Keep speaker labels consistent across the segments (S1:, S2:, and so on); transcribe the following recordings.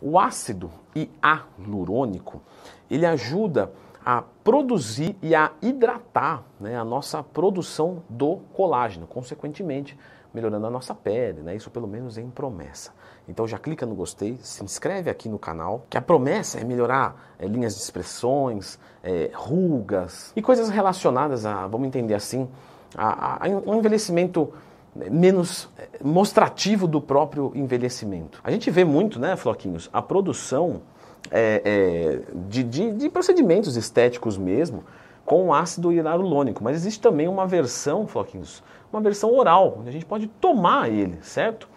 S1: O ácido hialurônico, ele ajuda a produzir e a hidratar né, a nossa produção do colágeno, consequentemente melhorando a nossa pele, né? Isso pelo menos em promessa. Então já clica no gostei, se inscreve aqui no canal, que a promessa é melhorar é, linhas de expressões, é, rugas e coisas relacionadas a, vamos entender assim, a, a, um envelhecimento menos é, mostrativo do próprio envelhecimento. A gente vê muito, né, Floquinhos, a produção é, é, de, de, de, procedimentos estéticos mesmo com ácido hialurônico, mas existe também uma versão, Floquinhos, uma versão oral, onde a gente pode tomar ele, certo?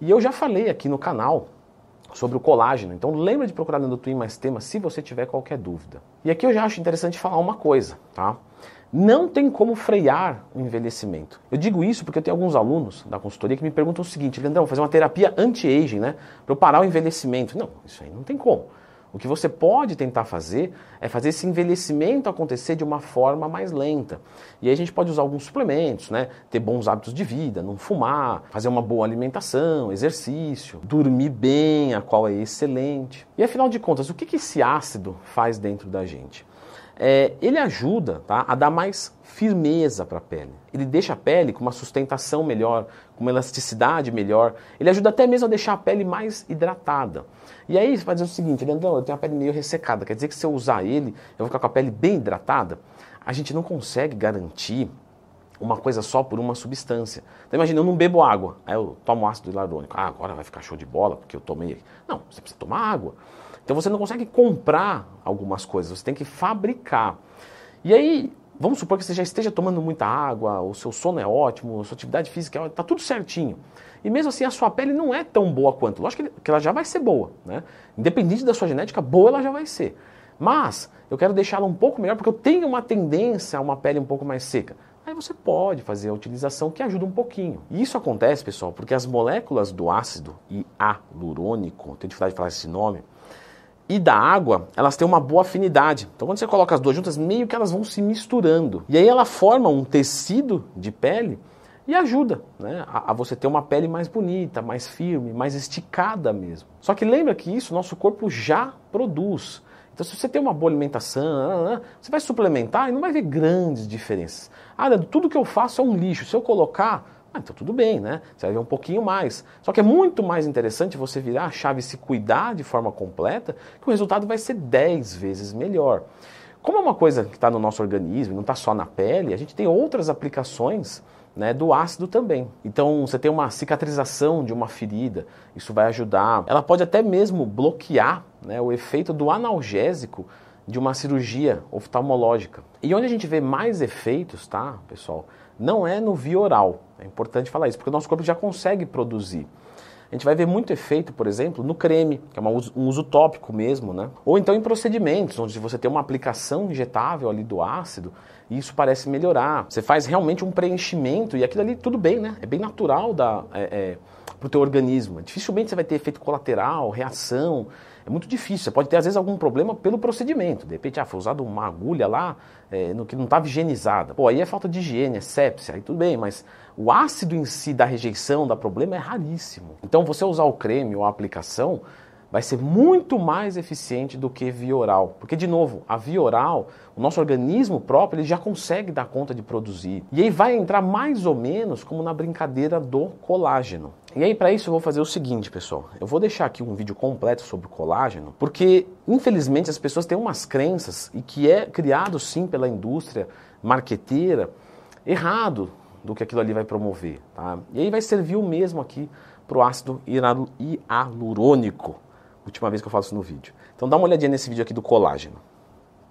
S1: E eu já falei aqui no canal sobre o colágeno, então lembra de procurar no Twin mais tema se você tiver qualquer dúvida. E aqui eu já acho interessante falar uma coisa, tá? Não tem como frear o envelhecimento. Eu digo isso porque eu tenho alguns alunos da consultoria que me perguntam o seguinte, Leandrão, fazer uma terapia anti-aging, né? Para eu parar o envelhecimento. Não, isso aí não tem como. O que você pode tentar fazer é fazer esse envelhecimento acontecer de uma forma mais lenta. E aí a gente pode usar alguns suplementos, né? Ter bons hábitos de vida, não fumar, fazer uma boa alimentação, exercício, dormir bem, a qual é excelente. E afinal de contas, o que esse ácido faz dentro da gente? É, ele ajuda tá, a dar mais firmeza para a pele. Ele deixa a pele com uma sustentação melhor, com uma elasticidade melhor. Ele ajuda até mesmo a deixar a pele mais hidratada. E aí você vai dizer o seguinte, Leandrão, eu tenho a pele meio ressecada, quer dizer que se eu usar ele, eu vou ficar com a pele bem hidratada? A gente não consegue garantir uma coisa só por uma substância. Então imagina, eu não bebo água, aí eu tomo ácido hialurônico. Ah, agora vai ficar show de bola porque eu tomei. Não, você precisa tomar água. Então você não consegue comprar algumas coisas, você tem que fabricar. E aí, vamos supor que você já esteja tomando muita água, o seu sono é ótimo, a sua atividade física é está tudo certinho. E mesmo assim a sua pele não é tão boa quanto. Lógico que ela já vai ser boa, né? Independente da sua genética, boa ela já vai ser. Mas eu quero deixá-la um pouco melhor porque eu tenho uma tendência a uma pele um pouco mais seca. Aí você pode fazer a utilização que ajuda um pouquinho. E isso acontece, pessoal, porque as moléculas do ácido hialurônico, tenho dificuldade de falar esse nome, e da água, elas têm uma boa afinidade. Então, quando você coloca as duas juntas, meio que elas vão se misturando. E aí ela forma um tecido de pele e ajuda né, a, a, você ter uma pele mais bonita, mais firme, mais esticada mesmo. Só que lembra que isso nosso corpo já produz. Então, se você tem uma boa alimentação, você vai suplementar e não vai ver grandes diferenças. Ah, tudo que eu faço é um lixo. Se eu colocar ah, então tudo bem, né? Você vai ver um pouquinho mais. Só que é muito mais interessante você virar a chave e se cuidar de forma completa, que o resultado vai ser 10 vezes melhor. Como é uma coisa que está no nosso organismo, não está só na pele, a gente tem outras aplicações né, do ácido também. Então você tem uma cicatrização de uma ferida, isso vai ajudar. Ela pode até mesmo bloquear né, o efeito do analgésico de uma cirurgia oftalmológica. E onde a gente vê mais efeitos, tá, pessoal? Não é no via oral. É importante falar isso, porque o nosso corpo já consegue produzir. A gente vai ver muito efeito, por exemplo, no creme, que é um uso tópico mesmo, né? Ou então em procedimentos, onde você tem uma aplicação injetável ali do ácido e isso parece melhorar. Você faz realmente um preenchimento e aquilo ali tudo bem, né? É bem natural da, é, é, para o teu organismo. Dificilmente você vai ter efeito colateral, reação. É muito difícil. Você pode ter, às vezes, algum problema pelo procedimento. De repente, ah, foi usado uma agulha lá é, no que não estava higienizada. Pô, aí é falta de higiene, é sepsia, aí tudo bem, mas o ácido em si da rejeição, da problema, é raríssimo. Então, você usar o creme ou a aplicação vai ser muito mais eficiente do que via oral. Porque, de novo, a via oral, o nosso organismo próprio, ele já consegue dar conta de produzir. E aí vai entrar mais ou menos como na brincadeira do colágeno. E aí, para isso, eu vou fazer o seguinte, pessoal. Eu vou deixar aqui um vídeo completo sobre colágeno, porque, infelizmente, as pessoas têm umas crenças e que é criado, sim, pela indústria marqueteira, errado do que aquilo ali vai promover. Tá? E aí vai servir o mesmo aqui para o ácido hialurônico. Última vez que eu isso no vídeo. Então dá uma olhadinha nesse vídeo aqui do colágeno.